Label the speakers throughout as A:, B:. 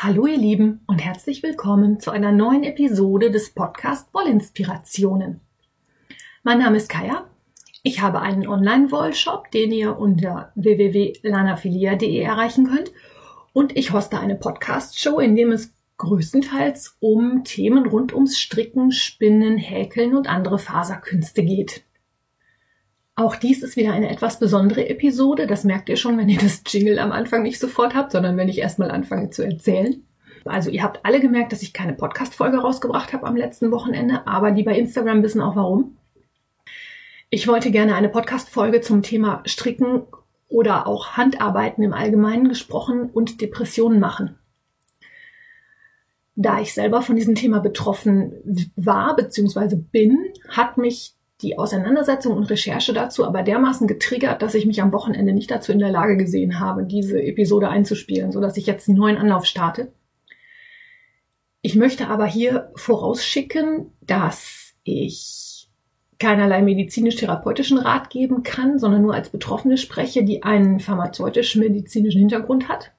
A: Hallo ihr Lieben und herzlich willkommen zu einer neuen Episode des Podcast Wollinspirationen. Mein Name ist Kaya. Ich habe einen Online-Wollshop, den ihr unter www.lanafilia.de erreichen könnt und ich hoste eine Podcast-Show, in dem es größtenteils um Themen rund ums Stricken, Spinnen, Häkeln und andere Faserkünste geht. Auch dies ist wieder eine etwas besondere Episode. Das merkt ihr schon, wenn ihr das Jingle am Anfang nicht sofort habt, sondern wenn ich erstmal anfange zu erzählen. Also ihr habt alle gemerkt, dass ich keine Podcast-Folge rausgebracht habe am letzten Wochenende, aber die bei Instagram wissen auch warum. Ich wollte gerne eine Podcast-Folge zum Thema Stricken oder auch Handarbeiten im Allgemeinen gesprochen und Depressionen machen. Da ich selber von diesem Thema betroffen war bzw. bin, hat mich die Auseinandersetzung und Recherche dazu aber dermaßen getriggert, dass ich mich am Wochenende nicht dazu in der Lage gesehen habe, diese Episode einzuspielen, so dass ich jetzt einen neuen Anlauf starte. Ich möchte aber hier vorausschicken, dass ich keinerlei medizinisch-therapeutischen Rat geben kann, sondern nur als Betroffene spreche, die einen pharmazeutisch-medizinischen Hintergrund hat.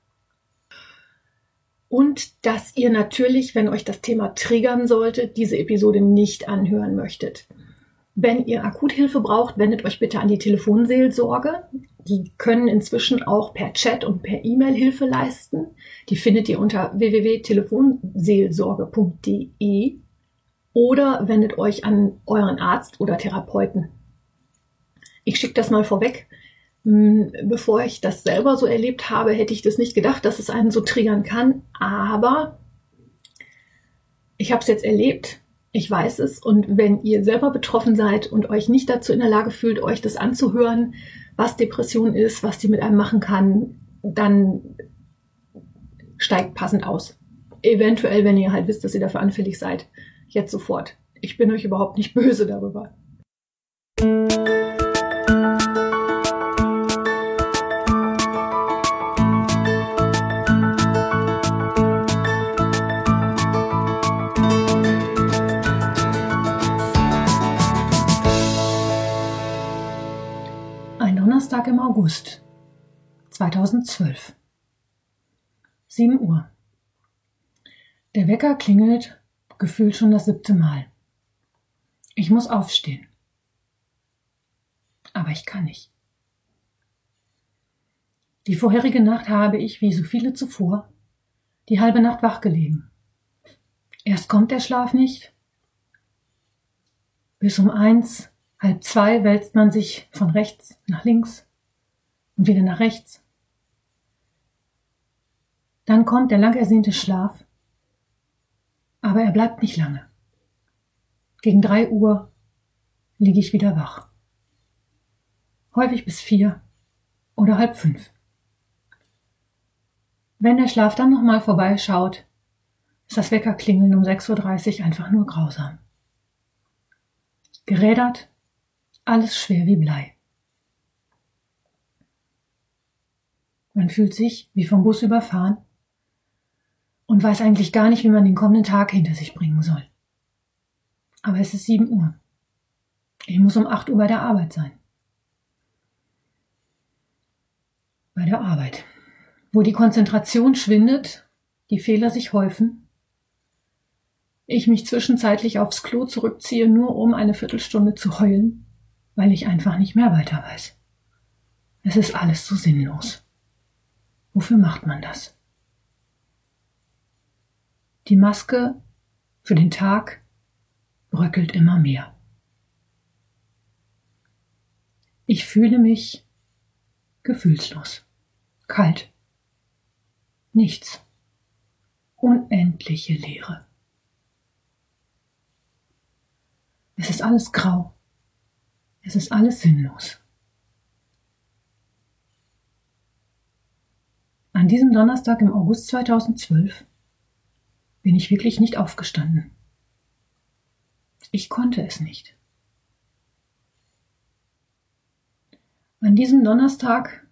A: Und dass ihr natürlich, wenn euch das Thema triggern sollte, diese Episode nicht anhören möchtet. Wenn ihr Akuthilfe braucht, wendet euch bitte an die Telefonseelsorge. Die können inzwischen auch per Chat und per E-Mail Hilfe leisten. Die findet ihr unter www.telefonseelsorge.de oder wendet euch an euren Arzt oder Therapeuten. Ich schicke das mal vorweg. Hm, bevor ich das selber so erlebt habe, hätte ich das nicht gedacht, dass es einen so triggern kann. Aber ich habe es jetzt erlebt ich weiß es. Und wenn ihr selber betroffen seid und euch nicht dazu in der Lage fühlt, euch das anzuhören, was Depression ist, was die mit einem machen kann, dann steigt passend aus. Eventuell, wenn ihr halt wisst, dass ihr dafür anfällig seid, jetzt sofort. Ich bin euch überhaupt nicht böse darüber. Donnerstag im August 2012. 7 Uhr. Der Wecker klingelt gefühlt schon das siebte Mal. Ich muss aufstehen. Aber ich kann nicht. Die vorherige Nacht habe ich, wie so viele zuvor, die halbe Nacht wach gelegen. Erst kommt der Schlaf nicht. Bis um eins Halb zwei wälzt man sich von rechts nach links und wieder nach rechts. Dann kommt der lang ersehnte Schlaf, aber er bleibt nicht lange. Gegen drei Uhr liege ich wieder wach. Häufig bis vier oder halb fünf. Wenn der Schlaf dann nochmal vorbeischaut, ist das Weckerklingeln um 6.30 Uhr einfach nur grausam. Gerädert alles schwer wie Blei. Man fühlt sich wie vom Bus überfahren und weiß eigentlich gar nicht, wie man den kommenden Tag hinter sich bringen soll. Aber es ist sieben Uhr. Ich muss um acht Uhr bei der Arbeit sein. Bei der Arbeit, wo die Konzentration schwindet, die Fehler sich häufen, ich mich zwischenzeitlich aufs Klo zurückziehe, nur um eine Viertelstunde zu heulen weil ich einfach nicht mehr weiter weiß. Es ist alles so sinnlos. Wofür macht man das? Die Maske für den Tag bröckelt immer mehr. Ich fühle mich gefühlslos, kalt, nichts, unendliche Leere. Es ist alles grau, es ist alles sinnlos. An diesem Donnerstag im August 2012 bin ich wirklich nicht aufgestanden. Ich konnte es nicht. An diesem Donnerstag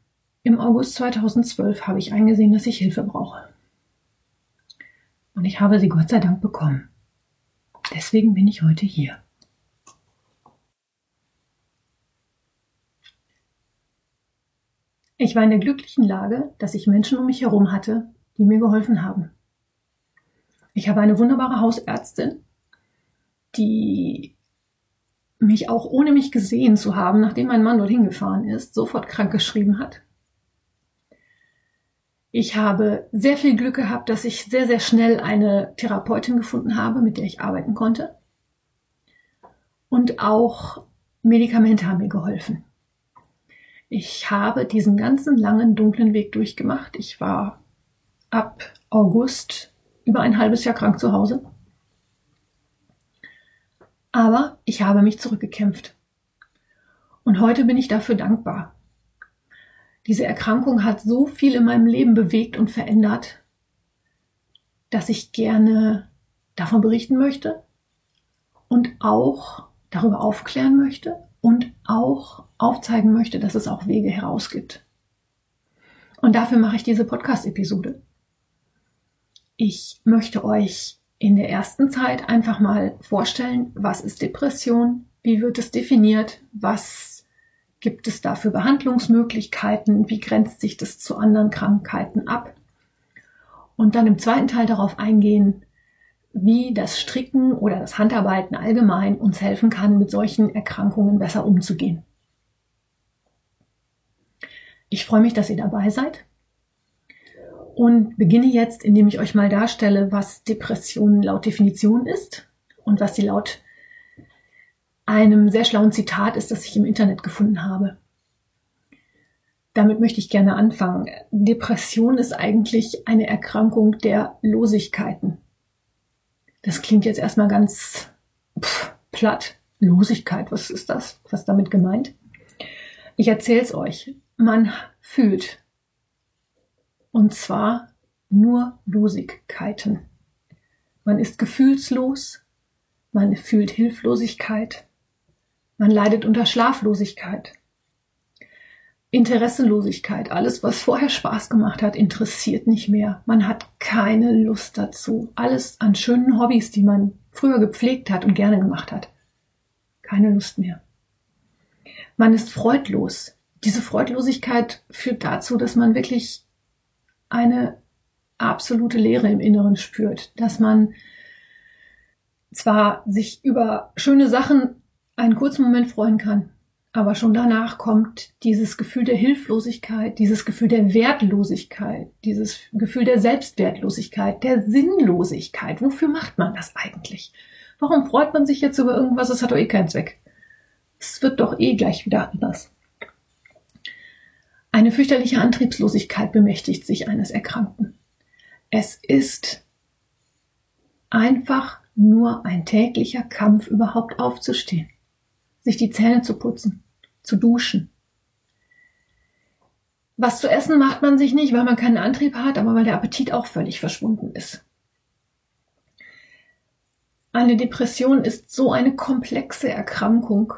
A: im August 2012 habe ich eingesehen, dass ich Hilfe brauche. Und ich habe sie Gott sei Dank bekommen. Deswegen bin ich heute hier. Ich war in der glücklichen Lage, dass ich Menschen um mich herum hatte, die mir geholfen haben, Ich habe eine wunderbare Hausärztin, die mich auch ohne mich gesehen zu haben, nachdem mein Mann dorthin gefahren ist, sofort krank geschrieben hat. Ich habe sehr viel Glück gehabt, dass ich sehr, sehr schnell eine Therapeutin gefunden habe, mit der ich arbeiten konnte. Und auch Medikamente haben mir geholfen. Ich habe diesen ganzen langen, dunklen Weg durchgemacht. Ich war ab August über ein halbes Jahr krank zu Hause. Aber ich habe mich zurückgekämpft. Und heute bin ich dafür dankbar. Diese Erkrankung hat so viel in meinem Leben bewegt und verändert, dass ich gerne davon berichten möchte und auch darüber aufklären möchte und auch aufzeigen möchte, dass es auch Wege heraus gibt. Und dafür mache ich diese Podcast-Episode. Ich möchte euch in der ersten Zeit einfach mal vorstellen, was ist Depression, wie wird es definiert, was gibt es da für Behandlungsmöglichkeiten, wie grenzt sich das zu anderen Krankheiten ab. Und dann im zweiten Teil darauf eingehen, wie das Stricken oder das Handarbeiten allgemein uns helfen kann, mit solchen Erkrankungen besser umzugehen. Ich freue mich, dass ihr dabei seid und beginne jetzt, indem ich euch mal darstelle, was Depression laut Definition ist und was sie laut einem sehr schlauen Zitat ist, das ich im Internet gefunden habe. Damit möchte ich gerne anfangen. Depression ist eigentlich eine Erkrankung der Losigkeiten. Das klingt jetzt erstmal ganz pff, platt. Losigkeit, was ist das? Was damit gemeint? Ich erzähle es euch. Man fühlt und zwar nur Losigkeiten. Man ist gefühlslos, man fühlt Hilflosigkeit, man leidet unter Schlaflosigkeit, Interessenlosigkeit. Alles, was vorher Spaß gemacht hat, interessiert nicht mehr. Man hat keine Lust dazu. Alles an schönen Hobbys, die man früher gepflegt hat und gerne gemacht hat. Keine Lust mehr. Man ist freudlos. Diese Freudlosigkeit führt dazu, dass man wirklich eine absolute Leere im Inneren spürt, dass man zwar sich über schöne Sachen einen kurzen Moment freuen kann, aber schon danach kommt dieses Gefühl der Hilflosigkeit, dieses Gefühl der Wertlosigkeit, dieses Gefühl der Selbstwertlosigkeit, der Sinnlosigkeit. Wofür macht man das eigentlich? Warum freut man sich jetzt über irgendwas? Es hat doch eh keinen Zweck. Es wird doch eh gleich wieder anders. Eine fürchterliche Antriebslosigkeit bemächtigt sich eines Erkrankten. Es ist einfach nur ein täglicher Kampf, überhaupt aufzustehen, sich die Zähne zu putzen, zu duschen. Was zu essen macht man sich nicht, weil man keinen Antrieb hat, aber weil der Appetit auch völlig verschwunden ist. Eine Depression ist so eine komplexe Erkrankung,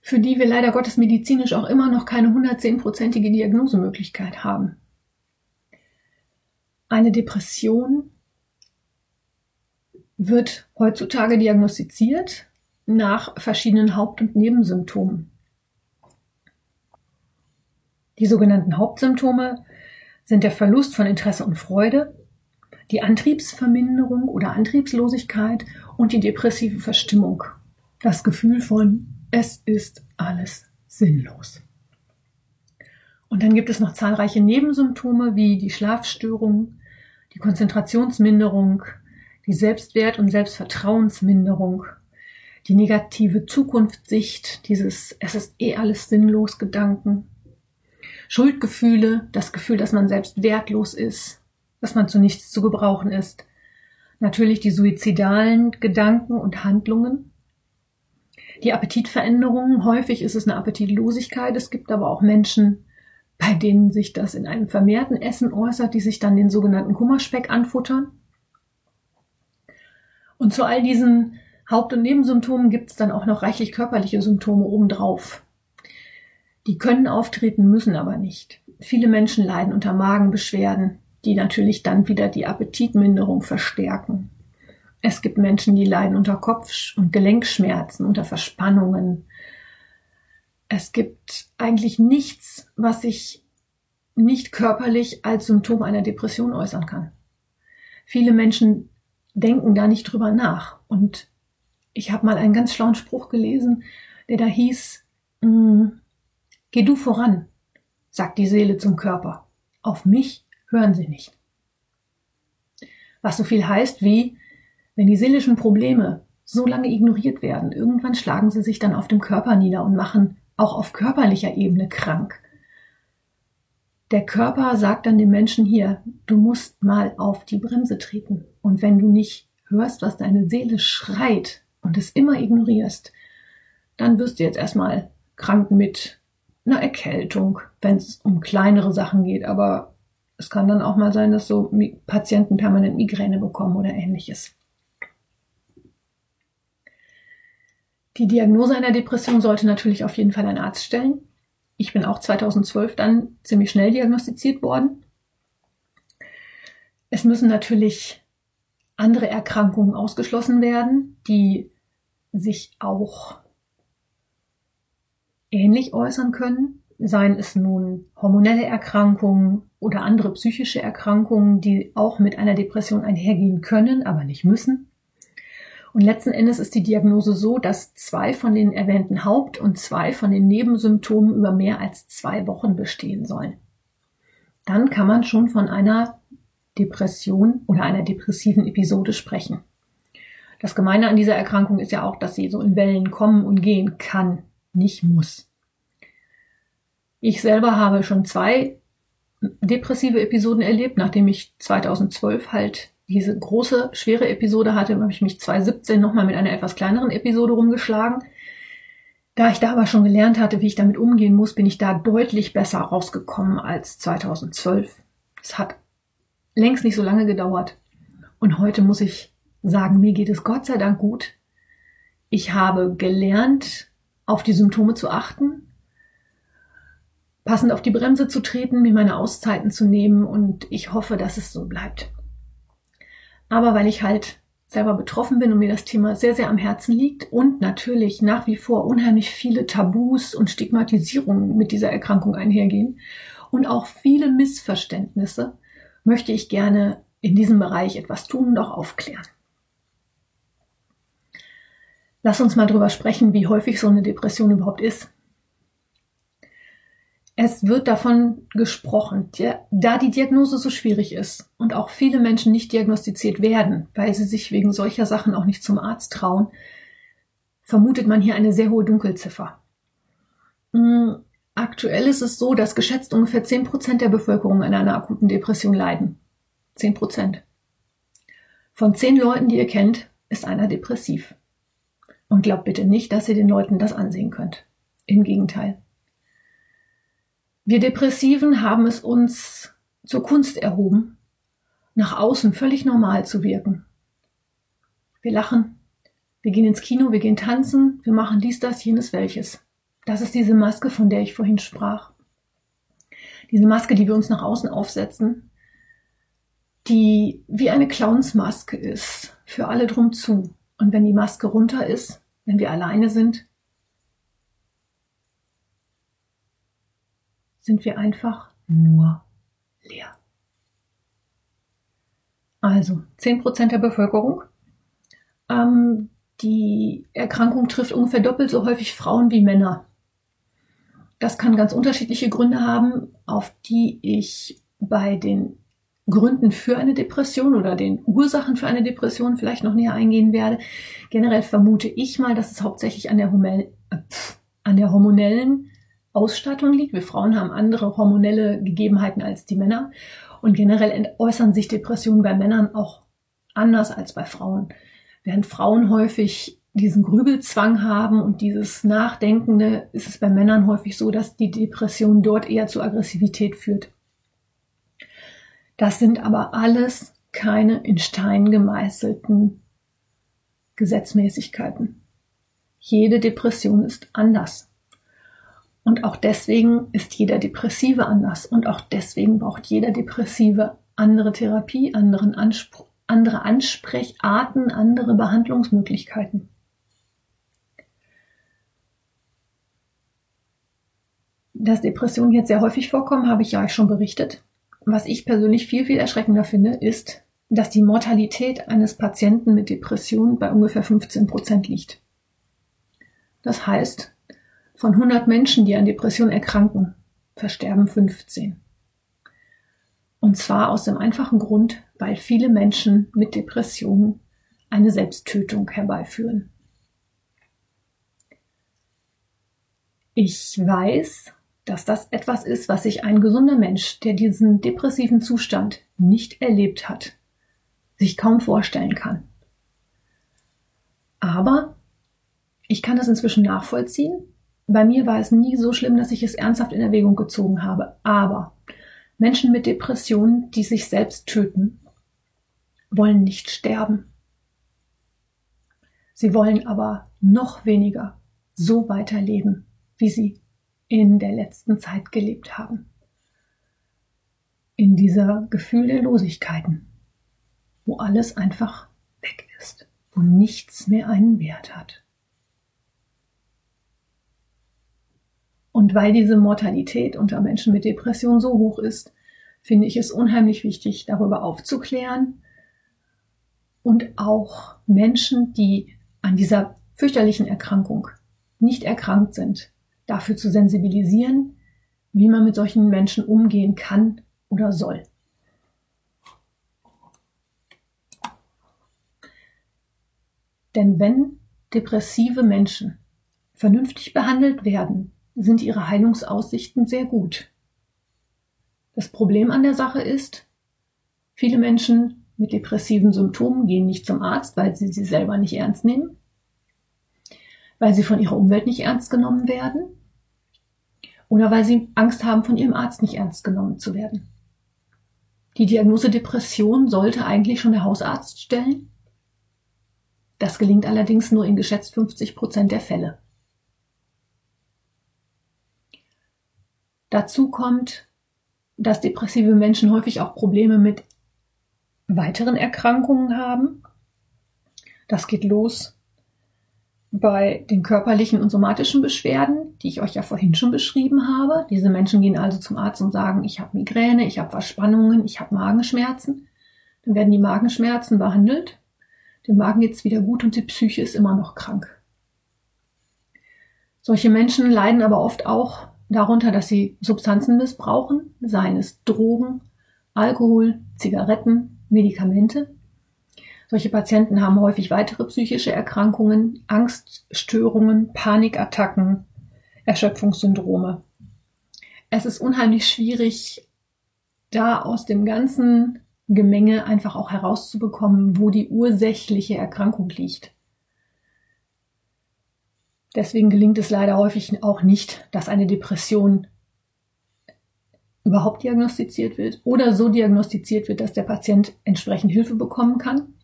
A: für die wir leider Gottes medizinisch auch immer noch keine 110-prozentige Diagnosemöglichkeit haben. Eine Depression wird heutzutage diagnostiziert nach verschiedenen Haupt- und Nebensymptomen. Die sogenannten Hauptsymptome sind der Verlust von Interesse und Freude, die Antriebsverminderung oder Antriebslosigkeit und die depressive Verstimmung. Das Gefühl von es ist alles sinnlos. Und dann gibt es noch zahlreiche Nebensymptome wie die Schlafstörung, die Konzentrationsminderung, die Selbstwert- und Selbstvertrauensminderung, die negative Zukunftssicht, dieses Es ist eh alles sinnlos Gedanken, Schuldgefühle, das Gefühl, dass man selbst wertlos ist, dass man zu nichts zu gebrauchen ist, natürlich die suizidalen Gedanken und Handlungen, die Appetitveränderungen. Häufig ist es eine Appetitlosigkeit. Es gibt aber auch Menschen, bei denen sich das in einem vermehrten Essen äußert, die sich dann den sogenannten Kummerspeck anfuttern. Und zu all diesen Haupt- und Nebensymptomen gibt es dann auch noch reichlich körperliche Symptome obendrauf. Die können auftreten, müssen aber nicht. Viele Menschen leiden unter Magenbeschwerden, die natürlich dann wieder die Appetitminderung verstärken. Es gibt Menschen, die leiden unter Kopf- und Gelenkschmerzen, unter Verspannungen. Es gibt eigentlich nichts, was sich nicht körperlich als Symptom einer Depression äußern kann. viele Menschen denken da nicht drüber nach. Und ich habe mal einen ganz schlauen Spruch gelesen, der da hieß, mm, Geh du voran, sagt die Seele zum Körper. Auf mich hören sie nicht. Was so viel heißt wie, wenn die seelischen Probleme so lange ignoriert werden, irgendwann schlagen sie sich dann auf dem Körper nieder und machen auch auf körperlicher Ebene krank. Der Körper sagt dann dem Menschen hier, du musst mal auf die Bremse treten. Und wenn du nicht hörst, was deine Seele schreit und es immer ignorierst, dann wirst du jetzt erstmal krank mit einer Erkältung, wenn es um kleinere Sachen geht. Aber es kann dann auch mal sein, dass so Patienten permanent Migräne bekommen oder ähnliches. Die Diagnose einer Depression sollte natürlich auf jeden Fall ein Arzt stellen. Ich bin auch 2012 dann ziemlich schnell diagnostiziert worden. Es müssen natürlich andere Erkrankungen ausgeschlossen werden, die sich auch ähnlich äußern können, seien es nun hormonelle Erkrankungen oder andere psychische Erkrankungen, die auch mit einer Depression einhergehen können, aber nicht müssen. Und letzten Endes ist die Diagnose so, dass zwei von den erwähnten Haupt- und zwei von den Nebensymptomen über mehr als zwei Wochen bestehen sollen. Dann kann man schon von einer Depression oder einer depressiven Episode sprechen. Das Gemeine an dieser Erkrankung ist ja auch, dass sie so in Wellen kommen und gehen kann nicht muss. Ich selber habe schon zwei depressive Episoden erlebt, nachdem ich 2012 halt diese große, schwere Episode hatte, habe ich mich 2017 nochmal mit einer etwas kleineren Episode rumgeschlagen. Da ich da aber schon gelernt hatte, wie ich damit umgehen muss, bin ich da deutlich besser rausgekommen als 2012. Es hat längst nicht so lange gedauert. Und heute muss ich sagen, mir geht es Gott sei Dank gut. Ich habe gelernt, auf die Symptome zu achten, passend auf die Bremse zu treten, mir meine Auszeiten zu nehmen und ich hoffe, dass es so bleibt. Aber weil ich halt selber betroffen bin und mir das Thema sehr, sehr am Herzen liegt und natürlich nach wie vor unheimlich viele Tabus und Stigmatisierungen mit dieser Erkrankung einhergehen und auch viele Missverständnisse, möchte ich gerne in diesem Bereich etwas tun und auch aufklären. Lass uns mal drüber sprechen, wie häufig so eine Depression überhaupt ist. Es wird davon gesprochen, da die Diagnose so schwierig ist und auch viele Menschen nicht diagnostiziert werden, weil sie sich wegen solcher Sachen auch nicht zum Arzt trauen, vermutet man hier eine sehr hohe Dunkelziffer. Aktuell ist es so, dass geschätzt ungefähr 10% der Bevölkerung an einer akuten Depression leiden. 10%. Von 10 Leuten, die ihr kennt, ist einer depressiv. Und glaubt bitte nicht, dass ihr den Leuten das ansehen könnt. Im Gegenteil. Wir Depressiven haben es uns zur Kunst erhoben, nach außen völlig normal zu wirken. Wir lachen, wir gehen ins Kino, wir gehen tanzen, wir machen dies, das, jenes, welches. Das ist diese Maske, von der ich vorhin sprach. Diese Maske, die wir uns nach außen aufsetzen, die wie eine Clownsmaske ist, für alle drum zu. Und wenn die Maske runter ist, wenn wir alleine sind, sind wir einfach nur leer. Also 10% der Bevölkerung. Ähm, die Erkrankung trifft ungefähr doppelt so häufig Frauen wie Männer. Das kann ganz unterschiedliche Gründe haben, auf die ich bei den Gründen für eine Depression oder den Ursachen für eine Depression vielleicht noch näher eingehen werde. Generell vermute ich mal, dass es hauptsächlich an der, Humel äh, an der hormonellen Ausstattung liegt. Wir Frauen haben andere hormonelle Gegebenheiten als die Männer. Und generell äußern sich Depressionen bei Männern auch anders als bei Frauen. Während Frauen häufig diesen Grübelzwang haben und dieses Nachdenkende, ist es bei Männern häufig so, dass die Depression dort eher zu Aggressivität führt. Das sind aber alles keine in Stein gemeißelten Gesetzmäßigkeiten. Jede Depression ist anders. Und auch deswegen ist jeder Depressive anders. Und auch deswegen braucht jeder Depressive andere Therapie, anderen Anspruch, andere Ansprecharten, andere Behandlungsmöglichkeiten. Dass Depressionen jetzt sehr häufig vorkommen, habe ich ja schon berichtet. Was ich persönlich viel, viel erschreckender finde, ist, dass die Mortalität eines Patienten mit Depression bei ungefähr 15 Prozent liegt. Das heißt, von 100 Menschen, die an Depression erkranken, versterben 15. Und zwar aus dem einfachen Grund, weil viele Menschen mit Depressionen eine Selbsttötung herbeiführen. Ich weiß, dass das etwas ist, was sich ein gesunder Mensch, der diesen depressiven Zustand nicht erlebt hat, sich kaum vorstellen kann. Aber ich kann das inzwischen nachvollziehen. Bei mir war es nie so schlimm, dass ich es ernsthaft in Erwägung gezogen habe. Aber Menschen mit Depressionen, die sich selbst töten, wollen nicht sterben. Sie wollen aber noch weniger so weiterleben, wie sie in der letzten Zeit gelebt haben. In dieser Gefühl der Losigkeiten, wo alles einfach weg ist, wo nichts mehr einen Wert hat. Und weil diese Mortalität unter Menschen mit Depression so hoch ist, finde ich es unheimlich wichtig, darüber aufzuklären und auch Menschen, die an dieser fürchterlichen Erkrankung nicht erkrankt sind, dafür zu sensibilisieren, wie man mit solchen Menschen umgehen kann oder soll. Denn wenn depressive Menschen vernünftig behandelt werden, sind ihre Heilungsaussichten sehr gut. Das Problem an der Sache ist, viele Menschen mit depressiven Symptomen gehen nicht zum Arzt, weil sie sie selber nicht ernst nehmen, weil sie von ihrer Umwelt nicht ernst genommen werden oder weil sie Angst haben, von ihrem Arzt nicht ernst genommen zu werden. Die Diagnose Depression sollte eigentlich schon der Hausarzt stellen. Das gelingt allerdings nur in geschätzt 50 Prozent der Fälle. Dazu kommt, dass depressive Menschen häufig auch Probleme mit weiteren Erkrankungen haben. Das geht los bei den körperlichen und somatischen Beschwerden, die ich euch ja vorhin schon beschrieben habe. Diese Menschen gehen also zum Arzt und sagen, ich habe Migräne, ich habe Verspannungen, ich habe Magenschmerzen. Dann werden die Magenschmerzen behandelt, dem Magen geht's wieder gut und die Psyche ist immer noch krank. Solche Menschen leiden aber oft auch darunter, dass sie Substanzen missbrauchen, seien es Drogen, Alkohol, Zigaretten, Medikamente. Solche Patienten haben häufig weitere psychische Erkrankungen, Angststörungen, Panikattacken, Erschöpfungssyndrome. Es ist unheimlich schwierig, da aus dem ganzen Gemenge einfach auch herauszubekommen, wo die ursächliche Erkrankung liegt. Deswegen gelingt es leider häufig auch nicht, dass eine Depression überhaupt diagnostiziert wird oder so diagnostiziert wird, dass der Patient entsprechend Hilfe bekommen kann.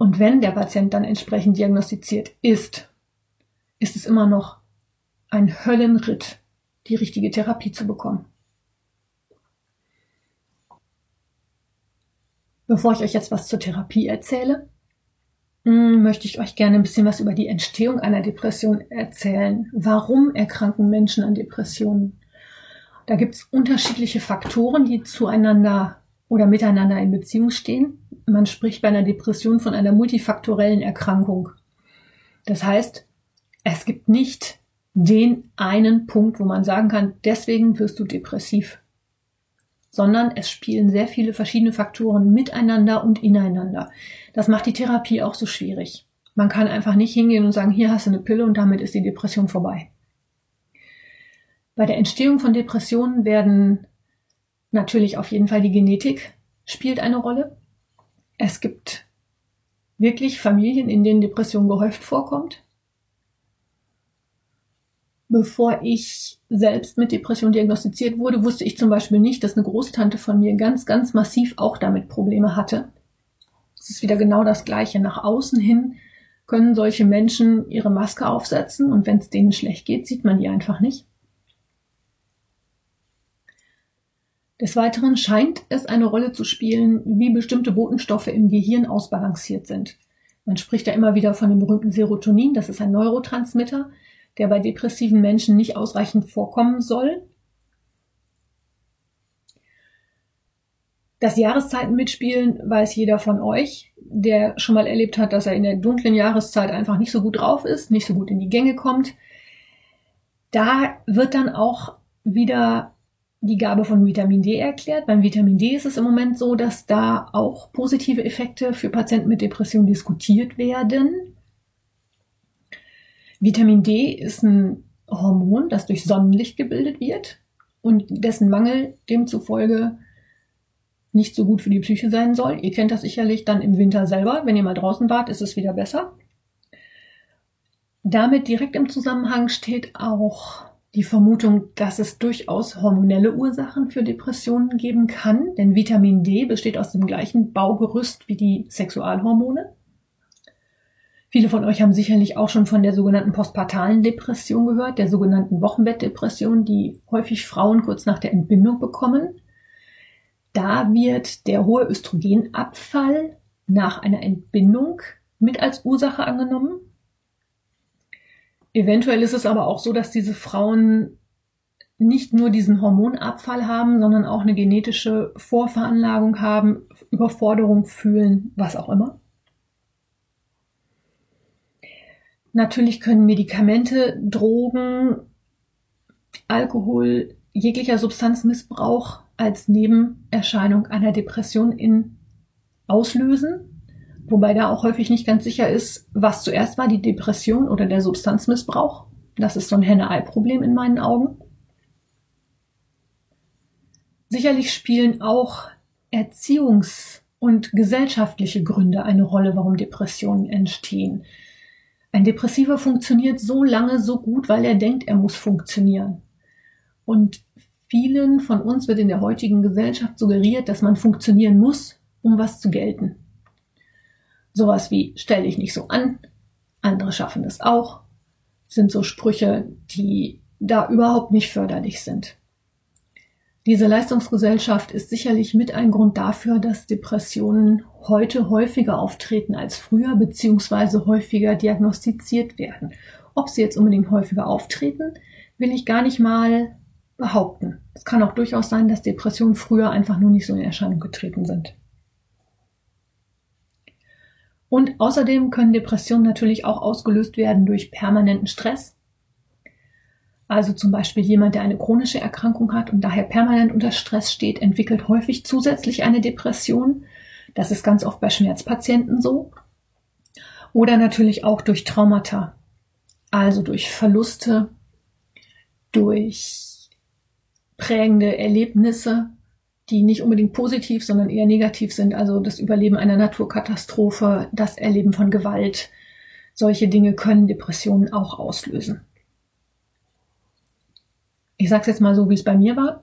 A: Und wenn der Patient dann entsprechend diagnostiziert ist, ist es immer noch ein Höllenritt, die richtige Therapie zu bekommen. Bevor ich euch jetzt was zur Therapie erzähle, hm, möchte ich euch gerne ein bisschen was über die Entstehung einer Depression erzählen. Warum erkranken Menschen an Depressionen? Da gibt es unterschiedliche Faktoren, die zueinander oder miteinander in Beziehung stehen. Man spricht bei einer Depression von einer multifaktorellen Erkrankung. Das heißt, es gibt nicht den einen Punkt, wo man sagen kann, deswegen wirst du depressiv sondern es spielen sehr viele verschiedene Faktoren miteinander und ineinander. Das macht die Therapie auch so schwierig. Man kann einfach nicht hingehen und sagen, hier hast du eine Pille und damit ist die Depression vorbei. Bei der Entstehung von Depressionen werden natürlich auf jeden Fall die Genetik spielt eine Rolle. Es gibt wirklich Familien, in denen Depression gehäuft vorkommt bevor ich selbst mit Depression diagnostiziert wurde, wusste ich zum Beispiel nicht, dass eine Großtante von mir ganz, ganz massiv auch damit Probleme hatte. Es ist wieder genau das Gleiche. Nach außen hin können solche Menschen ihre Maske aufsetzen und wenn es denen schlecht geht, sieht man die einfach nicht. Des Weiteren scheint es eine Rolle zu spielen, wie bestimmte Botenstoffe im Gehirn ausbalanciert sind. Man spricht ja immer wieder von dem berühmten Serotonin, das ist ein Neurotransmitter, der bei depressiven Menschen nicht ausreichend vorkommen soll. Dass Jahreszeiten mitspielen, weiß jeder von euch, der schon mal erlebt hat, dass er in der dunklen Jahreszeit einfach nicht so gut drauf ist, nicht so gut in die Gänge kommt. Da wird dann auch wieder die Gabe von Vitamin D erklärt. Beim Vitamin D ist es im Moment so, dass da auch positive Effekte für Patienten mit Depression diskutiert werden. Vitamin D ist ein Hormon, das durch Sonnenlicht gebildet wird und dessen Mangel demzufolge nicht so gut für die Psyche sein soll. Ihr kennt das sicherlich dann im Winter selber. Wenn ihr mal draußen wart, ist es wieder besser. Damit direkt im Zusammenhang steht auch die Vermutung, dass es durchaus hormonelle Ursachen für Depressionen geben kann, denn Vitamin D besteht aus dem gleichen Baugerüst wie die Sexualhormone. Viele von euch haben sicherlich auch schon von der sogenannten postpartalen Depression gehört, der sogenannten Wochenbettdepression, die häufig Frauen kurz nach der Entbindung bekommen. Da wird der hohe Östrogenabfall nach einer Entbindung mit als Ursache angenommen. Eventuell ist es aber auch so, dass diese Frauen nicht nur diesen Hormonabfall haben, sondern auch eine genetische Vorveranlagung haben, Überforderung fühlen, was auch immer. Natürlich können Medikamente, Drogen, Alkohol, jeglicher Substanzmissbrauch als Nebenerscheinung einer Depression in auslösen, wobei da auch häufig nicht ganz sicher ist, was zuerst war, die Depression oder der Substanzmissbrauch. Das ist so ein Henne-Ei-Problem in meinen Augen. Sicherlich spielen auch Erziehungs- und gesellschaftliche Gründe eine Rolle, warum Depressionen entstehen. Ein Depressiver funktioniert so lange so gut, weil er denkt, er muss funktionieren. Und Vielen von uns wird in der heutigen Gesellschaft suggeriert, dass man funktionieren muss, um was zu gelten. Sowas wie stell dich nicht so an, andere schaffen es auch, sind so Sprüche, die da überhaupt nicht förderlich sind. Diese Leistungsgesellschaft ist sicherlich mit ein Grund dafür, dass Depressionen heute häufiger auftreten als früher, beziehungsweise häufiger diagnostiziert werden. Ob sie jetzt unbedingt häufiger auftreten, will ich gar nicht mal behaupten. Es kann auch durchaus sein, dass Depressionen früher einfach nur nicht so in Erscheinung getreten sind. Und außerdem können Depressionen natürlich auch ausgelöst werden durch permanenten Stress. Also zum Beispiel jemand, der eine chronische Erkrankung hat und daher permanent unter Stress steht, entwickelt häufig zusätzlich eine Depression. Das ist ganz oft bei Schmerzpatienten so. Oder natürlich auch durch Traumata. Also durch Verluste, durch prägende Erlebnisse, die nicht unbedingt positiv, sondern eher negativ sind. Also das Überleben einer Naturkatastrophe, das Erleben von Gewalt. Solche Dinge können Depressionen auch auslösen. Ich sage es jetzt mal so, wie es bei mir war.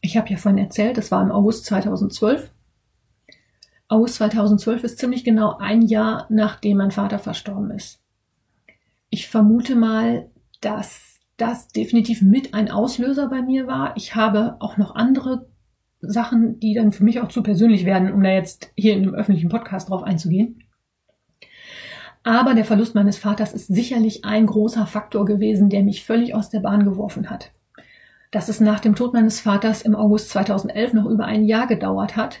A: Ich habe ja vorhin erzählt, das war im August 2012. August 2012 ist ziemlich genau ein Jahr, nachdem mein Vater verstorben ist. Ich vermute mal, dass das definitiv mit ein Auslöser bei mir war. Ich habe auch noch andere Sachen, die dann für mich auch zu persönlich werden, um da jetzt hier in einem öffentlichen Podcast drauf einzugehen. Aber der Verlust meines Vaters ist sicherlich ein großer Faktor gewesen, der mich völlig aus der Bahn geworfen hat. Dass es nach dem Tod meines Vaters im August 2011 noch über ein Jahr gedauert hat,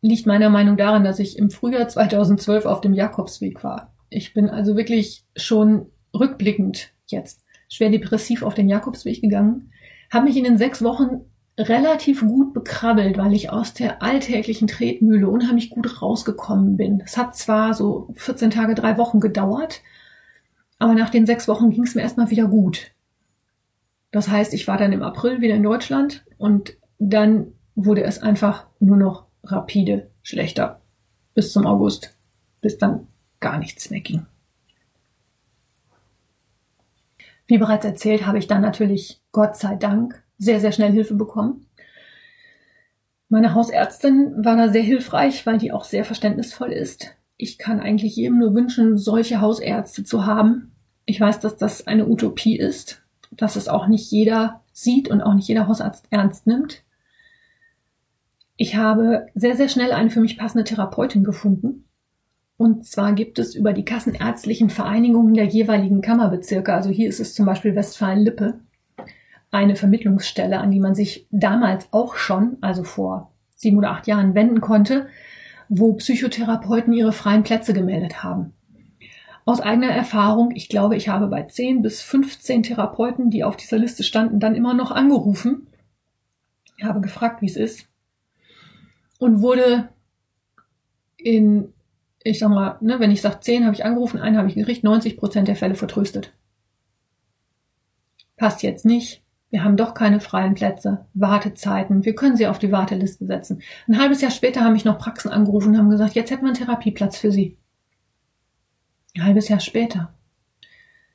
A: liegt meiner Meinung daran, dass ich im Frühjahr 2012 auf dem Jakobsweg war. Ich bin also wirklich schon rückblickend jetzt schwer depressiv auf den Jakobsweg gegangen, habe mich in den sechs Wochen relativ gut bekrabbelt, weil ich aus der alltäglichen Tretmühle unheimlich gut rausgekommen bin. Es hat zwar so 14 Tage, drei Wochen gedauert, aber nach den sechs Wochen ging es mir erstmal wieder gut. Das heißt, ich war dann im April wieder in Deutschland und dann wurde es einfach nur noch rapide schlechter bis zum August, bis dann gar nichts mehr ging. Wie bereits erzählt, habe ich dann natürlich, Gott sei Dank, sehr, sehr schnell Hilfe bekommen. Meine Hausärztin war da sehr hilfreich, weil die auch sehr verständnisvoll ist. Ich kann eigentlich jedem nur wünschen, solche Hausärzte zu haben. Ich weiß, dass das eine Utopie ist, dass es auch nicht jeder sieht und auch nicht jeder Hausarzt ernst nimmt. Ich habe sehr, sehr schnell eine für mich passende Therapeutin gefunden. Und zwar gibt es über die kassenärztlichen Vereinigungen der jeweiligen Kammerbezirke, also hier ist es zum Beispiel Westfalen-Lippe, eine Vermittlungsstelle, an die man sich damals auch schon, also vor sieben oder acht Jahren wenden konnte, wo Psychotherapeuten ihre freien Plätze gemeldet haben. Aus eigener Erfahrung, ich glaube, ich habe bei 10 bis 15 Therapeuten, die auf dieser Liste standen, dann immer noch angerufen, habe gefragt, wie es ist und wurde in, ich sag mal, ne, wenn ich sage 10, habe ich angerufen, einen habe ich gekriegt, 90 Prozent der Fälle vertröstet. Passt jetzt nicht, wir haben doch keine freien Plätze, Wartezeiten, wir können sie auf die Warteliste setzen. Ein halbes Jahr später haben mich noch Praxen angerufen und haben gesagt, jetzt hätten wir einen Therapieplatz für Sie. Ein halbes Jahr später.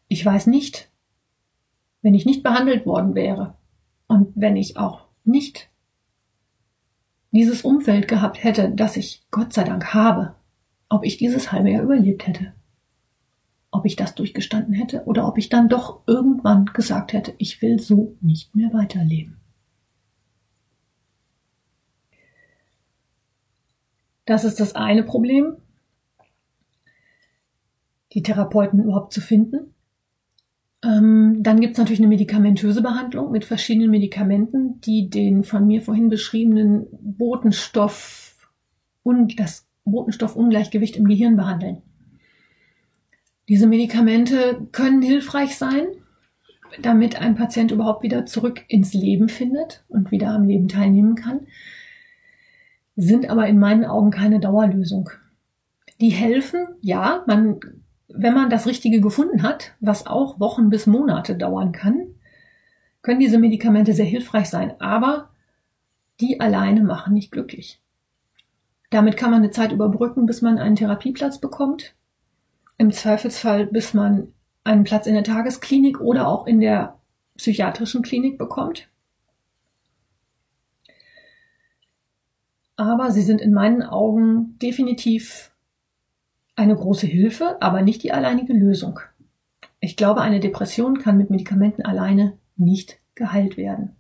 A: Ich weiß nicht, wenn ich nicht behandelt worden wäre und wenn ich auch nicht dieses Umfeld gehabt hätte, das ich Gott sei Dank habe, ob ich dieses halbe Jahr überlebt hätte ob ich das durchgestanden hätte oder ob ich dann doch irgendwann gesagt hätte, ich will so nicht mehr weiterleben. Das ist das eine Problem, die Therapeuten überhaupt zu finden. Ähm, dann gibt es natürlich eine medikamentöse Behandlung mit verschiedenen Medikamenten, die den von mir vorhin beschriebenen Botenstoff und das Botenstoffungleichgewicht im Gehirn behandeln. Diese Medikamente können hilfreich sein, damit ein Patient überhaupt wieder zurück ins Leben findet und wieder am Leben teilnehmen kann, sind aber in meinen Augen keine Dauerlösung. Die helfen, ja, man, wenn man das Richtige gefunden hat, was auch Wochen bis Monate dauern kann, können diese Medikamente sehr hilfreich sein, aber die alleine machen nicht glücklich. Damit kann man eine Zeit überbrücken, bis man einen Therapieplatz bekommt im Zweifelsfall, bis man einen Platz in der Tagesklinik oder auch in der psychiatrischen Klinik bekommt. Aber sie sind in meinen Augen definitiv eine große Hilfe, aber nicht die alleinige Lösung. Ich glaube, eine Depression kann mit Medikamenten alleine nicht geheilt werden.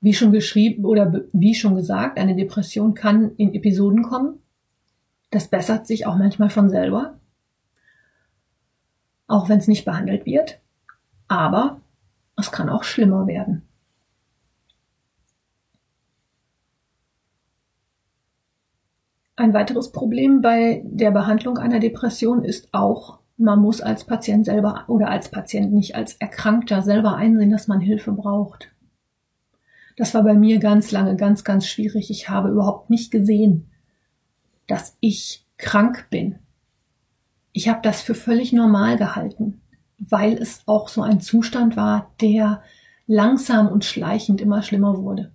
A: Wie schon geschrieben oder wie schon gesagt, eine Depression kann in Episoden kommen. Das bessert sich auch manchmal von selber auch wenn es nicht behandelt wird. Aber es kann auch schlimmer werden. Ein weiteres Problem bei der Behandlung einer Depression ist auch, man muss als Patient selber oder als Patient nicht als Erkrankter selber einsehen, dass man Hilfe braucht. Das war bei mir ganz lange ganz, ganz schwierig. Ich habe überhaupt nicht gesehen, dass ich krank bin. Ich habe das für völlig normal gehalten, weil es auch so ein Zustand war, der langsam und schleichend immer schlimmer wurde.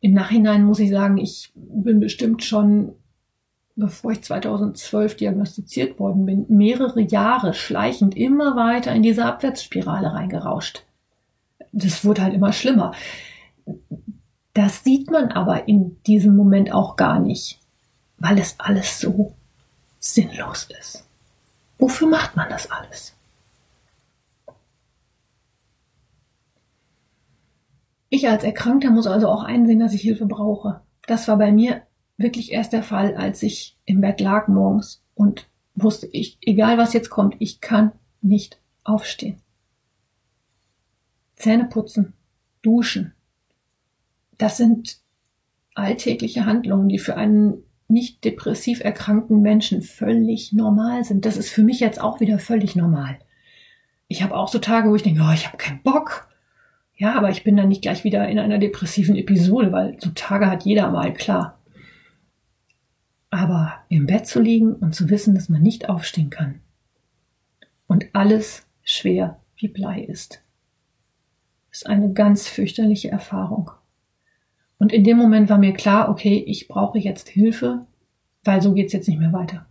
A: Im Nachhinein muss ich sagen, ich bin bestimmt schon, bevor ich 2012 diagnostiziert worden bin, mehrere Jahre schleichend immer weiter in diese Abwärtsspirale reingerauscht. Das wurde halt immer schlimmer. Das sieht man aber in diesem Moment auch gar nicht, weil es alles so sinnlos ist. Wofür macht man das alles? Ich als Erkrankter muss also auch einsehen, dass ich Hilfe brauche. Das war bei mir wirklich erst der Fall, als ich im Bett lag morgens und wusste ich, egal was jetzt kommt, ich kann nicht aufstehen. Zähne putzen, duschen. Das sind alltägliche Handlungen, die für einen nicht depressiv erkrankten Menschen völlig normal sind. Das ist für mich jetzt auch wieder völlig normal. Ich habe auch so Tage, wo ich denke, oh, ich habe keinen Bock. Ja, aber ich bin dann nicht gleich wieder in einer depressiven Episode, weil so Tage hat jeder mal, klar. Aber im Bett zu liegen und zu wissen, dass man nicht aufstehen kann und alles schwer wie Blei ist, ist eine ganz fürchterliche Erfahrung. Und in dem Moment war mir klar, okay, ich brauche jetzt Hilfe, weil so geht's jetzt nicht mehr weiter.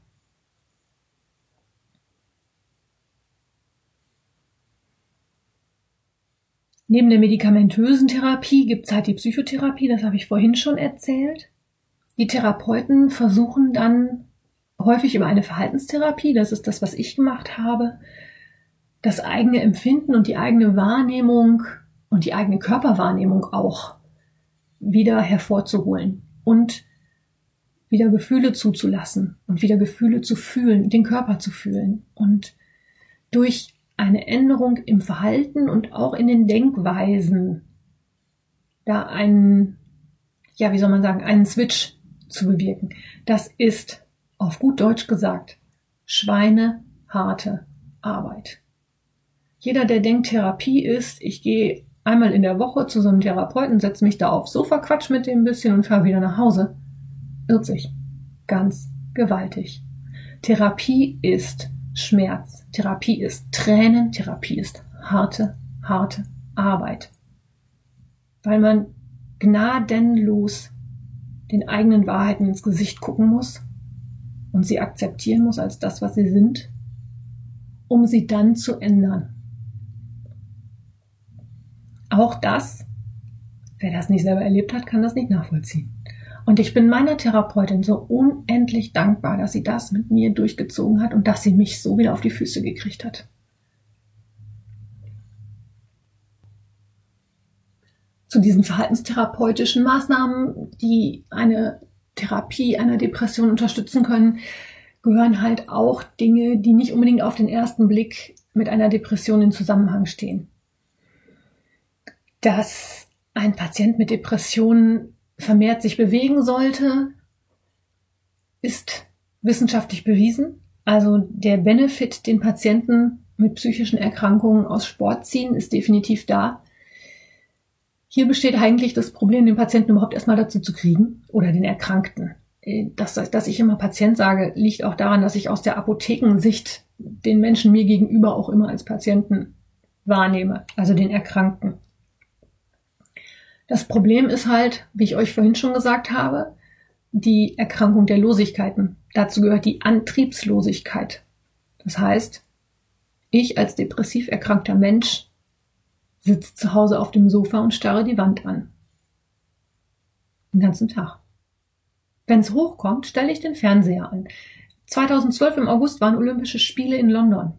A: Neben der medikamentösen Therapie gibt's halt die Psychotherapie, das habe ich vorhin schon erzählt. Die Therapeuten versuchen dann häufig über eine Verhaltenstherapie, das ist das, was ich gemacht habe, das eigene Empfinden und die eigene Wahrnehmung und die eigene Körperwahrnehmung auch wieder hervorzuholen und wieder Gefühle zuzulassen und wieder Gefühle zu fühlen, den Körper zu fühlen und durch eine Änderung im Verhalten und auch in den Denkweisen da einen ja, wie soll man sagen, einen Switch zu bewirken. Das ist auf gut Deutsch gesagt schweineharte Arbeit. Jeder, der denkt, Therapie ist, ich gehe einmal in der Woche zu so einem Therapeuten, setze mich da aufs Sofa, quatsch mit dem ein bisschen und fahre wieder nach Hause, irrt sich. Ganz gewaltig. Therapie ist Schmerz. Therapie ist Tränen. Therapie ist harte, harte Arbeit. Weil man gnadenlos den eigenen Wahrheiten ins Gesicht gucken muss und sie akzeptieren muss als das, was sie sind, um sie dann zu ändern. Auch das, wer das nicht selber erlebt hat, kann das nicht nachvollziehen. Und ich bin meiner Therapeutin so unendlich dankbar, dass sie das mit mir durchgezogen hat und dass sie mich so wieder auf die Füße gekriegt hat. Zu diesen verhaltenstherapeutischen Maßnahmen, die eine Therapie einer Depression unterstützen können, gehören halt auch Dinge, die nicht unbedingt auf den ersten Blick mit einer Depression in Zusammenhang stehen. Dass ein Patient mit Depressionen vermehrt sich bewegen sollte, ist wissenschaftlich bewiesen. Also der Benefit, den Patienten mit psychischen Erkrankungen aus Sport ziehen, ist definitiv da. Hier besteht eigentlich das Problem, den Patienten überhaupt erstmal dazu zu kriegen oder den Erkrankten. Das, dass ich immer Patient sage, liegt auch daran, dass ich aus der Apothekensicht den Menschen mir gegenüber auch immer als Patienten wahrnehme, also den Erkrankten. Das Problem ist halt, wie ich euch vorhin schon gesagt habe, die Erkrankung der Losigkeiten. Dazu gehört die Antriebslosigkeit. Das heißt, ich als depressiv erkrankter Mensch sitze zu Hause auf dem Sofa und starre die Wand an. Den ganzen Tag. Wenn es hochkommt, stelle ich den Fernseher an. 2012 im August waren Olympische Spiele in London.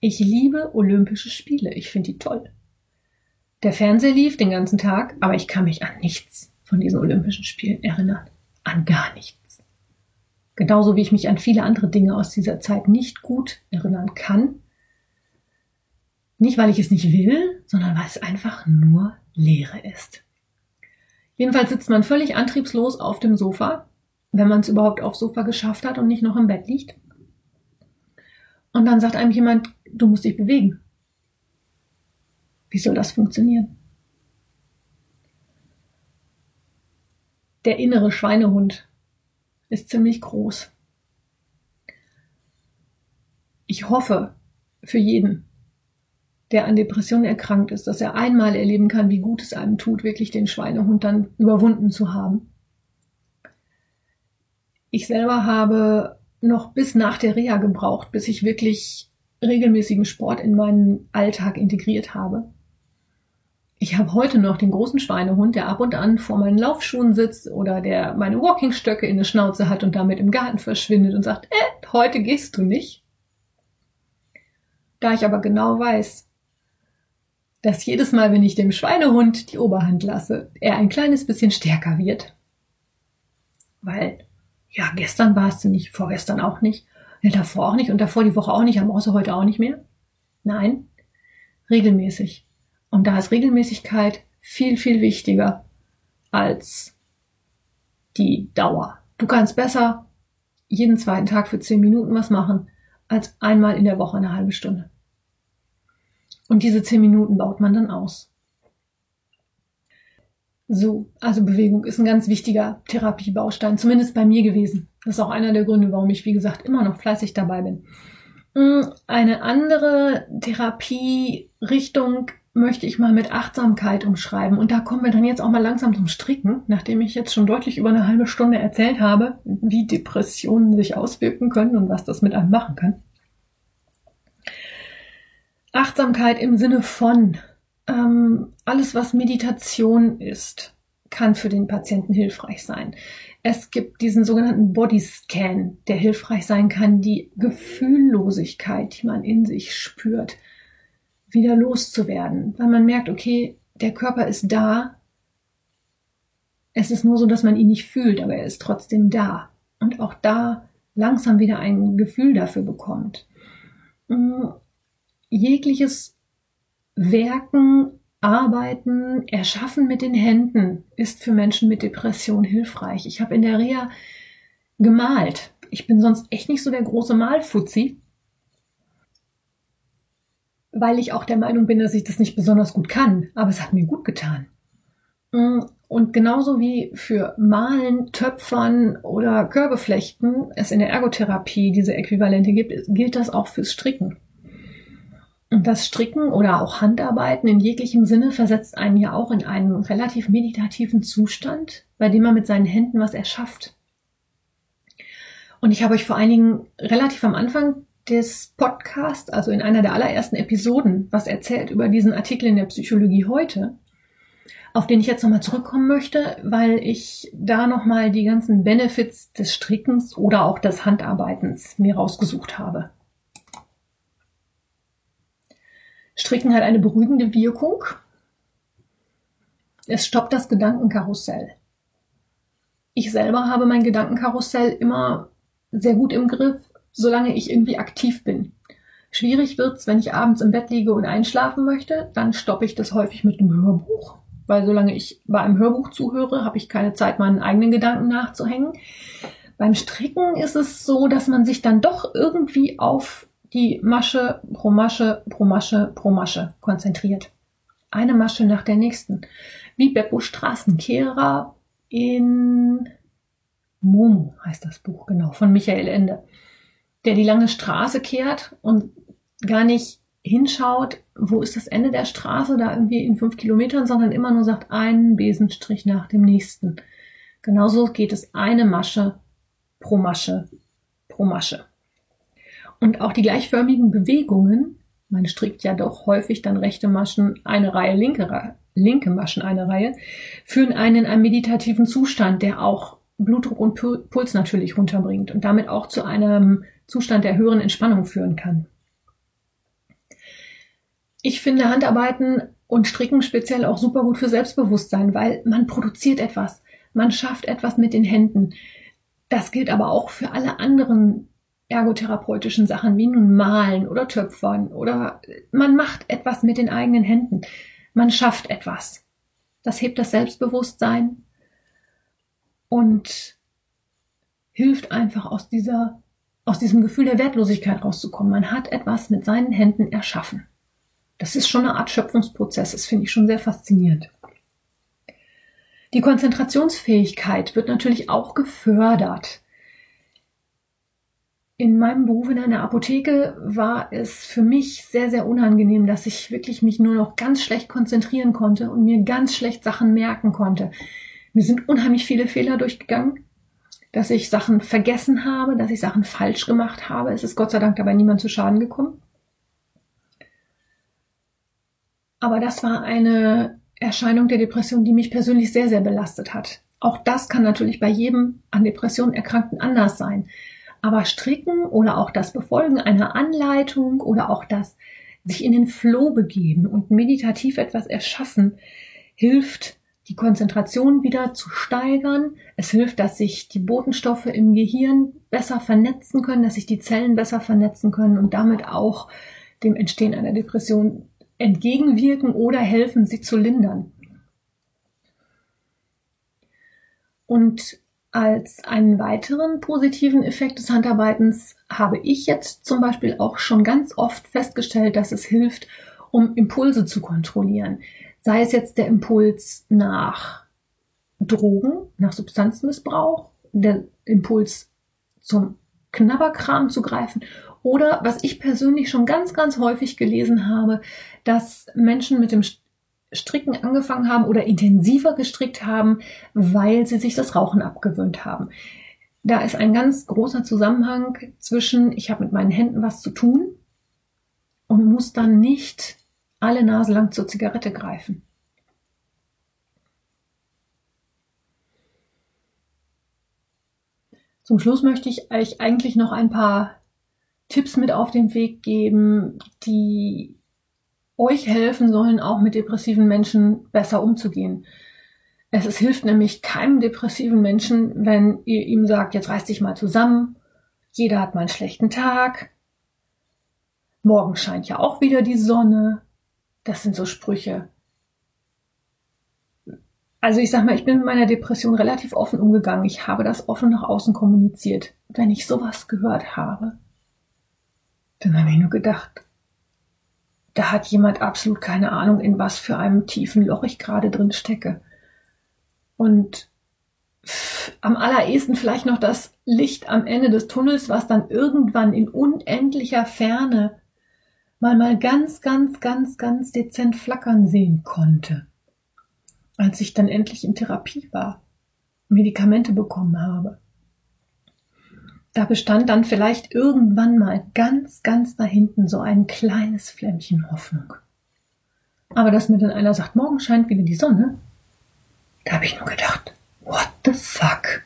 A: Ich liebe Olympische Spiele. Ich finde die toll. Der Fernseher lief den ganzen Tag, aber ich kann mich an nichts von diesen Olympischen Spielen erinnern. An gar nichts. Genauso wie ich mich an viele andere Dinge aus dieser Zeit nicht gut erinnern kann. Nicht, weil ich es nicht will, sondern weil es einfach nur Leere ist. Jedenfalls sitzt man völlig antriebslos auf dem Sofa, wenn man es überhaupt aufs Sofa geschafft hat und nicht noch im Bett liegt. Und dann sagt einem jemand, du musst dich bewegen. Wie soll das funktionieren? Der innere Schweinehund ist ziemlich groß. Ich hoffe für jeden, der an Depressionen erkrankt ist, dass er einmal erleben kann, wie gut es einem tut, wirklich den Schweinehund dann überwunden zu haben. Ich selber habe noch bis nach der Reha gebraucht, bis ich wirklich regelmäßigen Sport in meinen Alltag integriert habe. Ich habe heute noch den großen Schweinehund, der ab und an vor meinen Laufschuhen sitzt oder der meine Walkingstöcke in der Schnauze hat und damit im Garten verschwindet und sagt, äh, heute gehst du nicht. Da ich aber genau weiß, dass jedes Mal, wenn ich dem Schweinehund die Oberhand lasse, er ein kleines bisschen stärker wird. Weil, ja, gestern warst du nicht, vorgestern auch nicht, ja, davor auch nicht und davor die Woche auch nicht, aber außer heute auch nicht mehr. Nein, regelmäßig. Und da ist Regelmäßigkeit viel, viel wichtiger als die Dauer. Du kannst besser jeden zweiten Tag für zehn Minuten was machen, als einmal in der Woche eine halbe Stunde. Und diese zehn Minuten baut man dann aus. So, also Bewegung ist ein ganz wichtiger Therapiebaustein, zumindest bei mir gewesen. Das ist auch einer der Gründe, warum ich, wie gesagt, immer noch fleißig dabei bin. Hm, eine andere Therapierichtung möchte ich mal mit Achtsamkeit umschreiben. Und da kommen wir dann jetzt auch mal langsam zum Stricken, nachdem ich jetzt schon deutlich über eine halbe Stunde erzählt habe, wie Depressionen sich auswirken können und was das mit einem machen kann. Achtsamkeit im Sinne von ähm, alles, was Meditation ist, kann für den Patienten hilfreich sein. Es gibt diesen sogenannten Bodyscan, der hilfreich sein kann, die Gefühllosigkeit, die man in sich spürt, wieder loszuwerden, weil man merkt, okay, der Körper ist da. Es ist nur so, dass man ihn nicht fühlt, aber er ist trotzdem da. Und auch da langsam wieder ein Gefühl dafür bekommt. Mm, jegliches Werken Arbeiten, Erschaffen mit den Händen ist für Menschen mit Depression hilfreich. Ich habe in der Reha gemalt. Ich bin sonst echt nicht so der große Malfuzzi, weil ich auch der Meinung bin, dass ich das nicht besonders gut kann. Aber es hat mir gut getan. Mm, und genauso wie für Malen, Töpfern oder Körbeflechten es in der Ergotherapie diese Äquivalente gibt, gilt das auch fürs Stricken. Und das Stricken oder auch Handarbeiten in jeglichem Sinne versetzt einen ja auch in einen relativ meditativen Zustand, bei dem man mit seinen Händen was erschafft. Und ich habe euch vor einigen relativ am Anfang des Podcasts, also in einer der allerersten Episoden, was erzählt über diesen Artikel in der Psychologie heute auf den ich jetzt nochmal zurückkommen möchte, weil ich da nochmal die ganzen Benefits des Strickens oder auch des Handarbeitens mir rausgesucht habe. Stricken hat eine beruhigende Wirkung. Es stoppt das Gedankenkarussell. Ich selber habe mein Gedankenkarussell immer sehr gut im Griff, solange ich irgendwie aktiv bin. Schwierig wird's, wenn ich abends im Bett liege und einschlafen möchte, dann stoppe ich das häufig mit einem Hörbuch weil solange ich bei einem Hörbuch zuhöre, habe ich keine Zeit, meinen eigenen Gedanken nachzuhängen. Beim Stricken ist es so, dass man sich dann doch irgendwie auf die Masche pro Masche pro Masche pro Masche konzentriert. Eine Masche nach der nächsten. Wie Beppo Straßenkehrer in Momo heißt das Buch, genau, von Michael Ende. Der die lange Straße kehrt und gar nicht hinschaut, wo ist das Ende der Straße, da irgendwie in fünf Kilometern, sondern immer nur sagt, einen Besenstrich nach dem nächsten. Genauso geht es eine Masche pro Masche pro Masche. Und auch die gleichförmigen Bewegungen, man strickt ja doch häufig dann rechte Maschen eine Reihe, linke, linke Maschen eine Reihe, führen einen in einen meditativen Zustand, der auch Blutdruck und Puls natürlich runterbringt und damit auch zu einem Zustand der höheren Entspannung führen kann. Ich finde Handarbeiten und Stricken speziell auch super gut für Selbstbewusstsein, weil man produziert etwas, man schafft etwas mit den Händen. Das gilt aber auch für alle anderen ergotherapeutischen Sachen wie nun Malen oder Töpfern oder man macht etwas mit den eigenen Händen. Man schafft etwas. Das hebt das Selbstbewusstsein und hilft einfach aus dieser, aus diesem Gefühl der Wertlosigkeit rauszukommen. Man hat etwas mit seinen Händen erschaffen. Das ist schon eine Art Schöpfungsprozess. Das finde ich schon sehr faszinierend. Die Konzentrationsfähigkeit wird natürlich auch gefördert. In meinem Beruf in einer Apotheke war es für mich sehr, sehr unangenehm, dass ich wirklich mich nur noch ganz schlecht konzentrieren konnte und mir ganz schlecht Sachen merken konnte. Mir sind unheimlich viele Fehler durchgegangen, dass ich Sachen vergessen habe, dass ich Sachen falsch gemacht habe. Es ist Gott sei Dank dabei niemand zu Schaden gekommen. Aber das war eine Erscheinung der Depression, die mich persönlich sehr, sehr belastet hat. Auch das kann natürlich bei jedem an Depressionen Erkrankten anders sein. Aber Stricken oder auch das Befolgen einer Anleitung oder auch das sich in den Flow begeben und meditativ etwas erschaffen, hilft, die Konzentration wieder zu steigern. Es hilft, dass sich die Botenstoffe im Gehirn besser vernetzen können, dass sich die Zellen besser vernetzen können und damit auch dem Entstehen einer Depression entgegenwirken oder helfen, sie zu lindern. Und als einen weiteren positiven Effekt des Handarbeitens habe ich jetzt zum Beispiel auch schon ganz oft festgestellt, dass es hilft, um Impulse zu kontrollieren. Sei es jetzt der Impuls nach Drogen, nach Substanzmissbrauch, der Impuls zum Knabberkram zu greifen oder was ich persönlich schon ganz, ganz häufig gelesen habe, dass Menschen mit dem Stricken angefangen haben oder intensiver gestrickt haben, weil sie sich das Rauchen abgewöhnt haben. Da ist ein ganz großer Zusammenhang zwischen, ich habe mit meinen Händen was zu tun und muss dann nicht alle Nase lang zur Zigarette greifen. Zum Schluss möchte ich euch eigentlich noch ein paar Tipps mit auf den Weg geben, die euch helfen sollen, auch mit depressiven Menschen besser umzugehen. Es, es hilft nämlich keinem depressiven Menschen, wenn ihr ihm sagt, jetzt reiß dich mal zusammen, jeder hat mal einen schlechten Tag, morgen scheint ja auch wieder die Sonne. Das sind so Sprüche, also ich sag mal, ich bin mit meiner Depression relativ offen umgegangen. Ich habe das offen nach außen kommuniziert. Wenn ich sowas gehört habe, dann habe ich nur gedacht, da hat jemand absolut keine Ahnung, in was für einem tiefen Loch ich gerade drin stecke. Und am allerersten vielleicht noch das Licht am Ende des Tunnels, was dann irgendwann in unendlicher Ferne mal mal ganz, ganz, ganz, ganz dezent flackern sehen konnte als ich dann endlich in Therapie war, Medikamente bekommen habe. Da bestand dann vielleicht irgendwann mal ganz, ganz da hinten so ein kleines Flämmchen Hoffnung. Aber dass mir dann einer sagt, morgen scheint wieder die Sonne, da habe ich nur gedacht, what the fuck?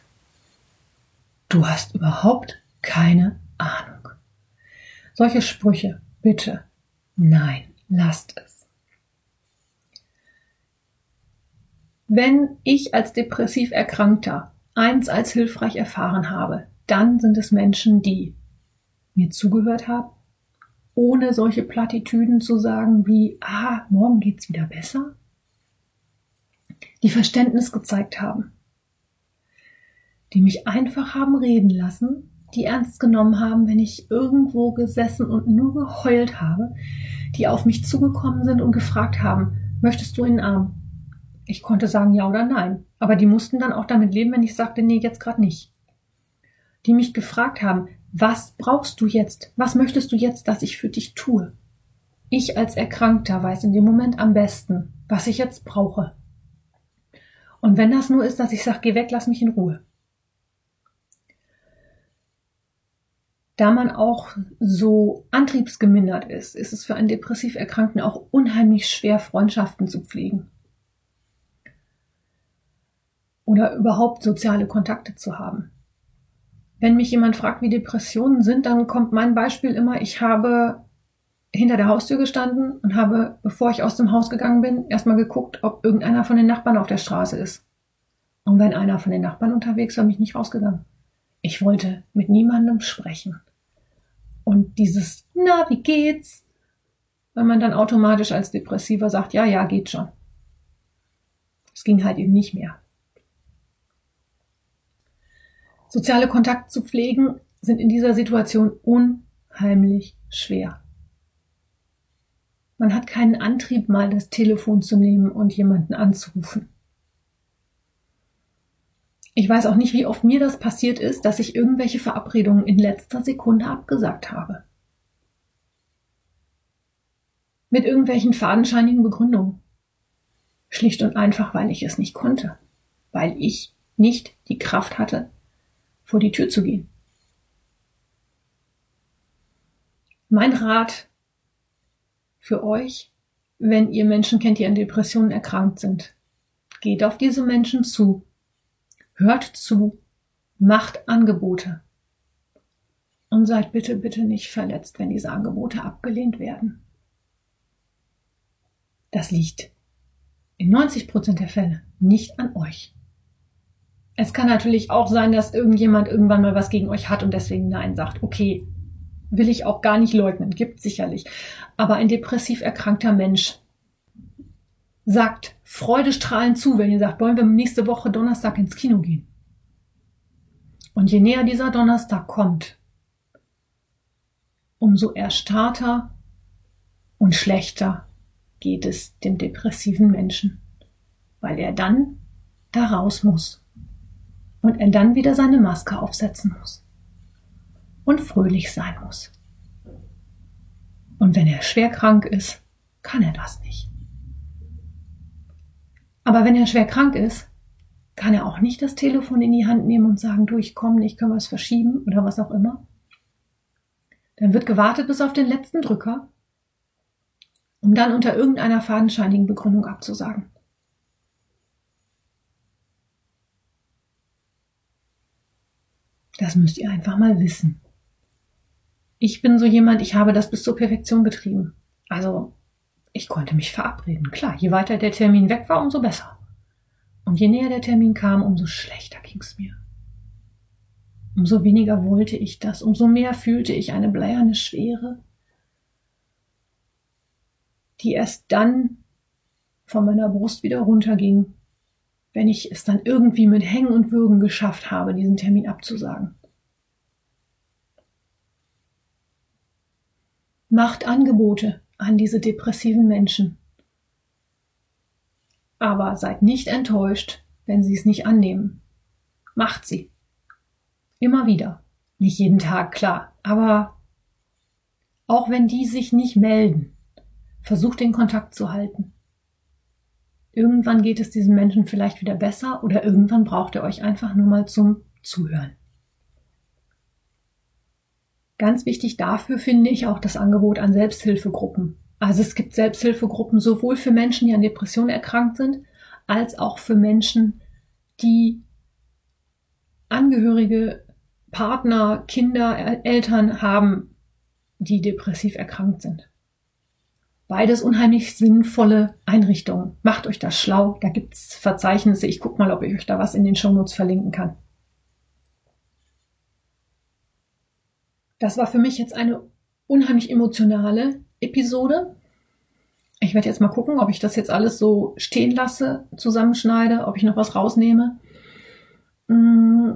A: Du hast überhaupt keine Ahnung. Solche Sprüche, bitte, nein, lasst es. Wenn ich als depressiv Erkrankter eins als hilfreich erfahren habe, dann sind es Menschen, die mir zugehört haben, ohne solche Plattitüden zu sagen wie, ah, morgen geht's wieder besser, die Verständnis gezeigt haben, die mich einfach haben reden lassen, die ernst genommen haben, wenn ich irgendwo gesessen und nur geheult habe, die auf mich zugekommen sind und gefragt haben, möchtest du in den Arm? Ich konnte sagen ja oder nein. Aber die mussten dann auch damit leben, wenn ich sagte, nee, jetzt gerade nicht. Die mich gefragt haben, was brauchst du jetzt? Was möchtest du jetzt, dass ich für dich tue? Ich als Erkrankter weiß in dem Moment am besten, was ich jetzt brauche. Und wenn das nur ist, dass ich sage, geh weg, lass mich in Ruhe. Da man auch so antriebsgemindert ist, ist es für einen depressiv Erkrankten auch unheimlich schwer, Freundschaften zu pflegen oder überhaupt soziale Kontakte zu haben. Wenn mich jemand fragt, wie Depressionen sind, dann kommt mein Beispiel immer, ich habe hinter der Haustür gestanden und habe, bevor ich aus dem Haus gegangen bin, erstmal geguckt, ob irgendeiner von den Nachbarn auf der Straße ist. Und wenn einer von den Nachbarn unterwegs war, bin ich nicht rausgegangen. Ich wollte mit niemandem sprechen. Und dieses, na, wie geht's? Wenn man dann automatisch als Depressiver sagt, ja, ja, geht schon. Es ging halt eben nicht mehr. Soziale Kontakte zu pflegen sind in dieser Situation unheimlich schwer. Man hat keinen Antrieb, mal das Telefon zu nehmen und jemanden anzurufen. Ich weiß auch nicht, wie oft mir das passiert ist, dass ich irgendwelche Verabredungen in letzter Sekunde abgesagt habe. Mit irgendwelchen fadenscheinigen Begründungen. Schlicht und einfach, weil ich es nicht konnte. Weil ich nicht die Kraft hatte, vor die Tür zu gehen. Mein Rat für euch, wenn ihr Menschen kennt, die an Depressionen erkrankt sind, geht auf diese Menschen zu, hört zu, macht Angebote und seid bitte, bitte nicht verletzt, wenn diese Angebote abgelehnt werden. Das liegt in 90 Prozent der Fälle nicht an euch. Es kann natürlich auch sein, dass irgendjemand irgendwann mal was gegen euch hat und deswegen Nein sagt. Okay, will ich auch gar nicht leugnen, gibt sicherlich. Aber ein depressiv erkrankter Mensch sagt freudestrahlend zu, wenn ihr sagt, wollen wir nächste Woche Donnerstag ins Kino gehen. Und je näher dieser Donnerstag kommt, umso erstarrter und schlechter geht es dem depressiven Menschen, weil er dann da raus muss und er dann wieder seine Maske aufsetzen muss und fröhlich sein muss. Und wenn er schwer krank ist, kann er das nicht. Aber wenn er schwer krank ist, kann er auch nicht das Telefon in die Hand nehmen und sagen, du, ich komme nicht, können wir es verschieben oder was auch immer. Dann wird gewartet bis auf den letzten Drücker, um dann unter irgendeiner fadenscheinigen Begründung abzusagen. Das müsst ihr einfach mal wissen. Ich bin so jemand, ich habe das bis zur Perfektion getrieben. Also, ich konnte mich verabreden. Klar, je weiter der Termin weg war, umso besser. Und je näher der Termin kam, umso schlechter ging's mir. Umso weniger wollte ich das, umso mehr fühlte ich eine bleierne Schwere, die erst dann von meiner Brust wieder runterging, wenn ich es dann irgendwie mit Hängen und Würgen geschafft habe, diesen Termin abzusagen. Macht Angebote an diese depressiven Menschen. Aber seid nicht enttäuscht, wenn sie es nicht annehmen. Macht sie. Immer wieder. Nicht jeden Tag, klar. Aber auch wenn die sich nicht melden, versucht den Kontakt zu halten. Irgendwann geht es diesen Menschen vielleicht wieder besser oder irgendwann braucht ihr euch einfach nur mal zum Zuhören. Ganz wichtig dafür finde ich auch das Angebot an Selbsthilfegruppen. Also es gibt Selbsthilfegruppen sowohl für Menschen, die an Depressionen erkrankt sind, als auch für Menschen, die Angehörige, Partner, Kinder, Eltern haben, die depressiv erkrankt sind. Beides unheimlich sinnvolle Einrichtungen. Macht euch das schlau. Da gibt's Verzeichnisse. Ich guck mal, ob ich euch da was in den Shownotes verlinken kann. Das war für mich jetzt eine unheimlich emotionale Episode. Ich werde jetzt mal gucken, ob ich das jetzt alles so stehen lasse, zusammenschneide, ob ich noch was rausnehme. Mm,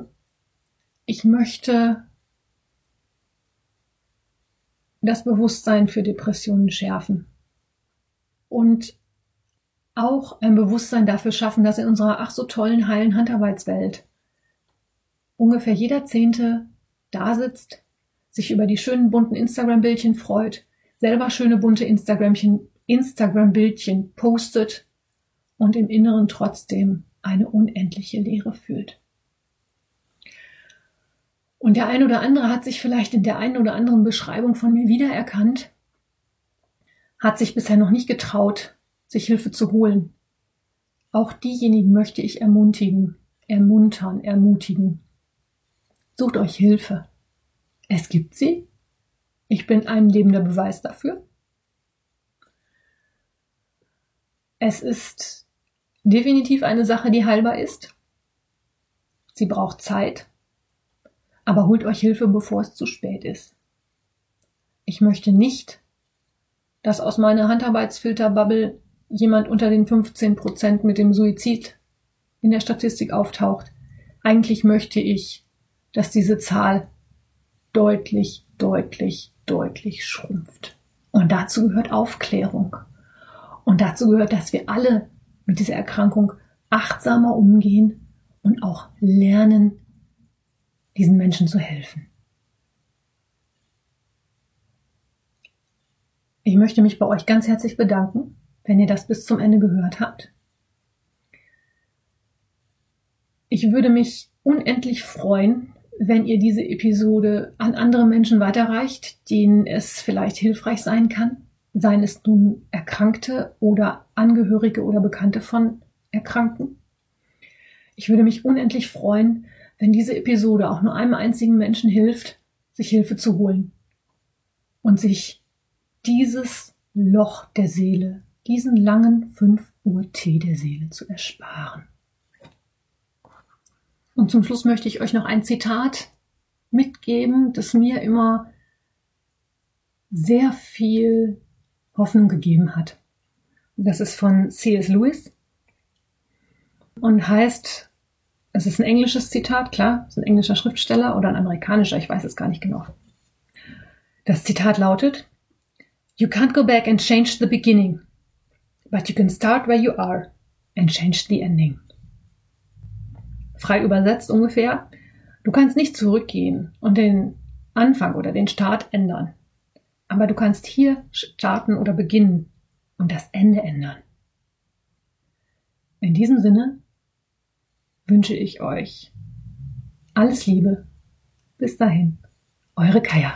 A: ich möchte das Bewusstsein für Depressionen schärfen und auch ein Bewusstsein dafür schaffen, dass in unserer ach so tollen, heilen Handarbeitswelt ungefähr jeder Zehnte da sitzt, sich über die schönen bunten Instagram-Bildchen freut, selber schöne bunte Instagram-Bildchen postet und im Inneren trotzdem eine unendliche Leere fühlt. Und der ein oder andere hat sich vielleicht in der einen oder anderen Beschreibung von mir wiedererkannt hat sich bisher noch nicht getraut, sich Hilfe zu holen. Auch diejenigen möchte ich ermutigen, ermuntern, ermutigen. Sucht euch Hilfe. Es gibt sie. Ich bin ein lebender Beweis dafür. Es ist definitiv eine Sache, die heilbar ist. Sie braucht Zeit. Aber holt euch Hilfe, bevor es zu spät ist. Ich möchte nicht dass aus meiner Handarbeitsfilterbubble jemand unter den 15 Prozent mit dem Suizid in der Statistik auftaucht. Eigentlich möchte ich, dass diese Zahl deutlich, deutlich, deutlich schrumpft. Und dazu gehört Aufklärung. Und dazu gehört, dass wir alle mit dieser Erkrankung achtsamer umgehen und auch lernen, diesen Menschen zu helfen. Ich möchte mich bei euch ganz herzlich bedanken, wenn ihr das bis zum Ende gehört habt. Ich würde mich unendlich freuen, wenn ihr diese Episode an andere Menschen weiterreicht, denen es vielleicht hilfreich sein kann, seien es nun Erkrankte oder Angehörige oder Bekannte von Erkrankten. Ich würde mich unendlich freuen, wenn diese Episode auch nur einem einzigen Menschen hilft, sich Hilfe zu holen und sich dieses Loch der Seele, diesen langen 5 Uhr Tee der Seele zu ersparen. Und zum Schluss möchte ich euch noch ein Zitat mitgeben, das mir immer sehr viel Hoffnung gegeben hat. Das ist von C.S. Lewis und heißt, es ist ein englisches Zitat, klar, es ist ein englischer Schriftsteller oder ein amerikanischer, ich weiß es gar nicht genau. Das Zitat lautet, You can't go back and change the beginning, but you can start where you are and change the ending. Frei übersetzt ungefähr, du kannst nicht zurückgehen und den Anfang oder den Start ändern, aber du kannst hier starten oder beginnen und das Ende ändern. In diesem Sinne wünsche ich euch alles Liebe. Bis dahin, eure Kaya.